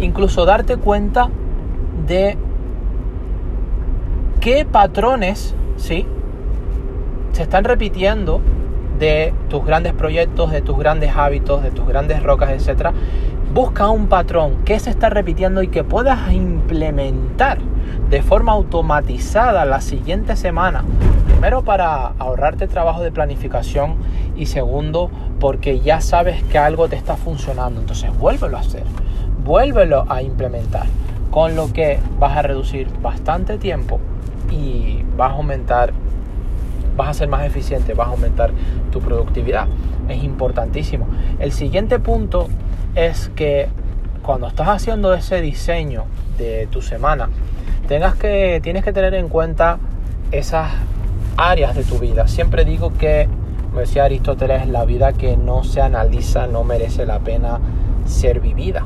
incluso darte cuenta de qué patrones, ¿sí? Se están repitiendo de tus grandes proyectos, de tus grandes hábitos, de tus grandes rocas, etc. Busca un patrón que se está repitiendo y que puedas implementar de forma automatizada la siguiente semana. Primero para ahorrarte trabajo de planificación y segundo porque ya sabes que algo te está funcionando. Entonces vuélvelo a hacer, vuélvelo a implementar. Con lo que vas a reducir bastante tiempo y vas a aumentar vas a ser más eficiente, vas a aumentar tu productividad. Es importantísimo. El siguiente punto es que cuando estás haciendo ese diseño de tu semana, tengas que, tienes que tener en cuenta esas áreas de tu vida. Siempre digo que, como decía Aristóteles, la vida que no se analiza no merece la pena ser vivida.